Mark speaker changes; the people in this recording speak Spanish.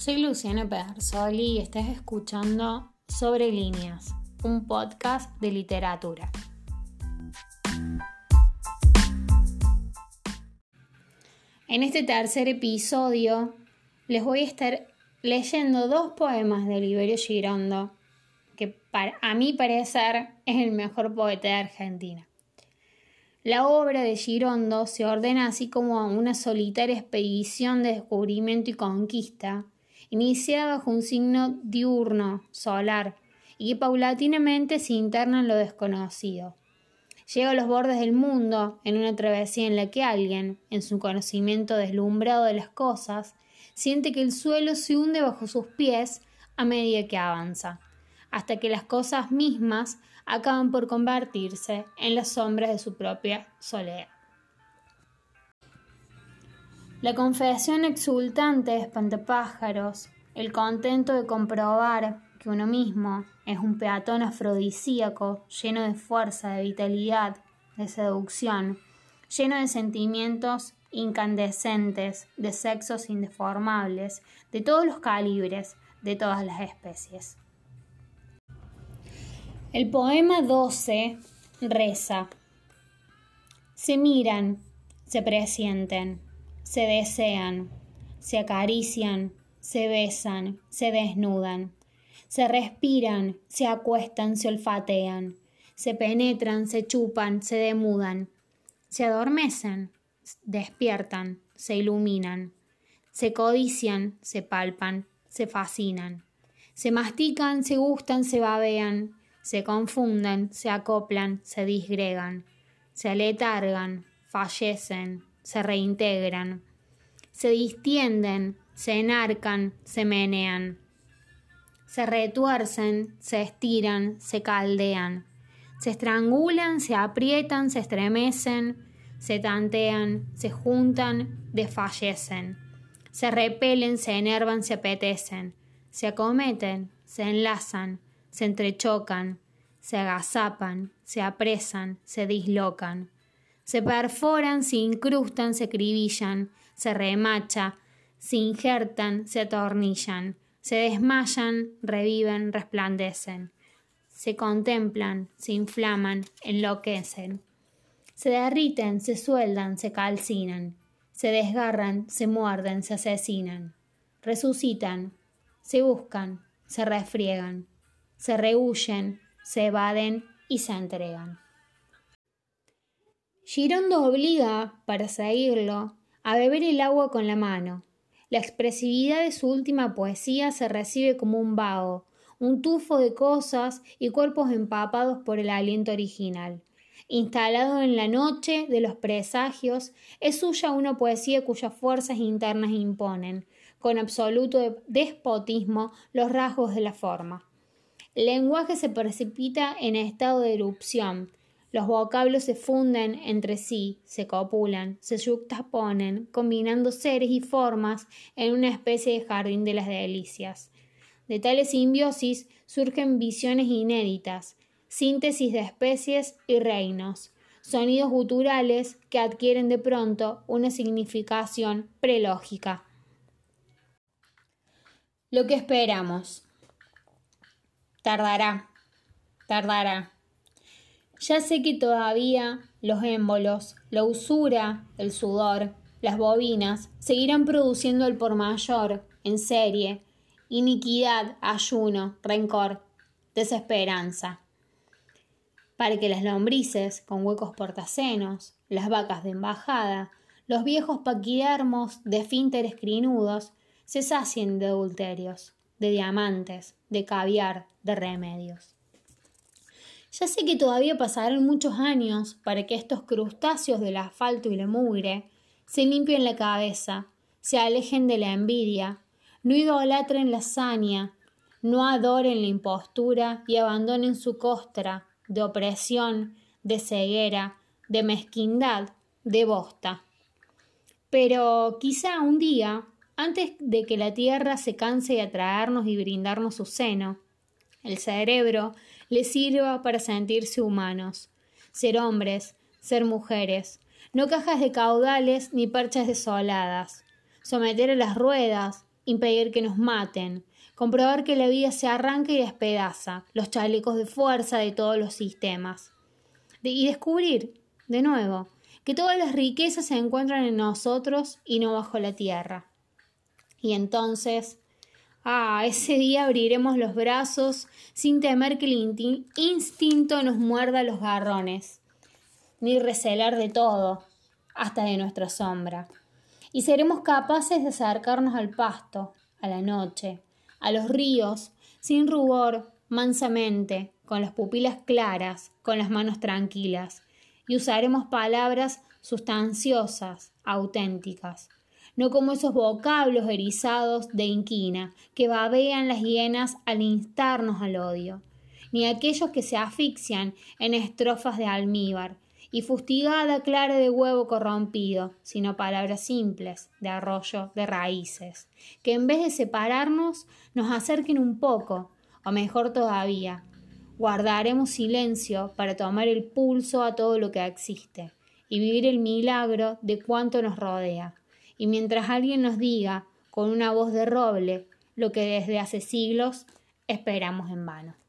Speaker 1: soy Luciana Pedersoli y estás escuchando Sobre Líneas, un podcast de literatura. En este tercer episodio les voy a estar leyendo dos poemas de Oliverio Girondo, que para, a mi parecer es el mejor poeta de Argentina. La obra de Girondo se ordena así como una solitaria expedición de descubrimiento y conquista, iniciada bajo un signo diurno, solar, y que paulatinamente se interna en lo desconocido. Llega a los bordes del mundo en una travesía en la que alguien, en su conocimiento deslumbrado de las cosas, siente que el suelo se hunde bajo sus pies a medida que avanza, hasta que las cosas mismas acaban por convertirse en las sombras de su propia soledad. La confesión exultante de espantapájaros, el contento de comprobar que uno mismo es un peatón afrodisíaco lleno de fuerza, de vitalidad, de seducción, lleno de sentimientos incandescentes, de sexos indeformables, de todos los calibres, de todas las especies. El poema 12 reza. Se miran, se presienten, se desean, se acarician, se besan, se desnudan, se respiran, se acuestan, se olfatean, se penetran, se chupan, se demudan, se adormecen, despiertan, se iluminan, se codician, se palpan, se fascinan, se mastican, se gustan, se babean, se confunden, se acoplan, se disgregan, se aletargan, fallecen, se reintegran, se distienden, se enarcan, se menean, se retuercen, se estiran, se caldean, se estrangulan, se aprietan, se estremecen, se tantean, se juntan, desfallecen, se repelen, se enervan, se apetecen, se acometen, se enlazan, se entrechocan, se agazapan, se apresan, se dislocan, se perforan, se incrustan, se cribillan, se remacha, se injertan, se atornillan, se desmayan, reviven, resplandecen, se contemplan, se inflaman, enloquecen, se derriten, se sueldan, se calcinan, se desgarran, se muerden, se asesinan, resucitan, se buscan, se refriegan, se rehuyen, se evaden y se entregan. Girondo obliga, para seguirlo, a beber el agua con la mano. La expresividad de su última poesía se recibe como un vago, un tufo de cosas y cuerpos empapados por el aliento original. Instalado en la noche de los presagios, es suya una poesía cuyas fuerzas internas imponen, con absoluto despotismo, los rasgos de la forma. El lenguaje se precipita en estado de erupción. Los vocablos se funden entre sí, se copulan, se yuxtaponen, combinando seres y formas en una especie de jardín de las delicias. De tales simbiosis surgen visiones inéditas, síntesis de especies y reinos, sonidos guturales que adquieren de pronto una significación prelógica. Lo que esperamos. Tardará, tardará. Ya sé que todavía los émbolos, la usura, el sudor, las bobinas seguirán produciendo el por mayor, en serie, iniquidad, ayuno, rencor, desesperanza. Para que las lombrices con huecos portacenos, las vacas de embajada, los viejos paquidermos de fínteres crinudos se sacien de adulterios de diamantes, de caviar, de remedios. Ya sé que todavía pasarán muchos años para que estos crustáceos del asfalto y la mugre se limpien la cabeza, se alejen de la envidia, no idolatren la saña, no adoren la impostura y abandonen su costra de opresión, de ceguera, de mezquindad, de bosta. Pero quizá un día antes de que la tierra se canse de atraernos y brindarnos su seno. El cerebro le sirva para sentirse humanos, ser hombres, ser mujeres, no cajas de caudales ni perchas desoladas, someter a las ruedas, impedir que nos maten, comprobar que la vida se arranca y despedaza, los chalecos de fuerza de todos los sistemas. y descubrir, de nuevo, que todas las riquezas se encuentran en nosotros y no bajo la tierra. Y entonces, ah, ese día abriremos los brazos sin temer que el instinto nos muerda los garrones, ni recelar de todo, hasta de nuestra sombra. Y seremos capaces de acercarnos al pasto, a la noche, a los ríos, sin rubor, mansamente, con las pupilas claras, con las manos tranquilas, y usaremos palabras sustanciosas, auténticas, no como esos vocablos erizados de inquina que babean las hienas al instarnos al odio, ni aquellos que se asfixian en estrofas de almíbar y fustigada clara de huevo corrompido, sino palabras simples, de arroyo, de raíces, que en vez de separarnos nos acerquen un poco, o mejor todavía, guardaremos silencio para tomar el pulso a todo lo que existe y vivir el milagro de cuanto nos rodea. Y mientras alguien nos diga, con una voz de roble, lo que desde hace siglos esperamos en vano.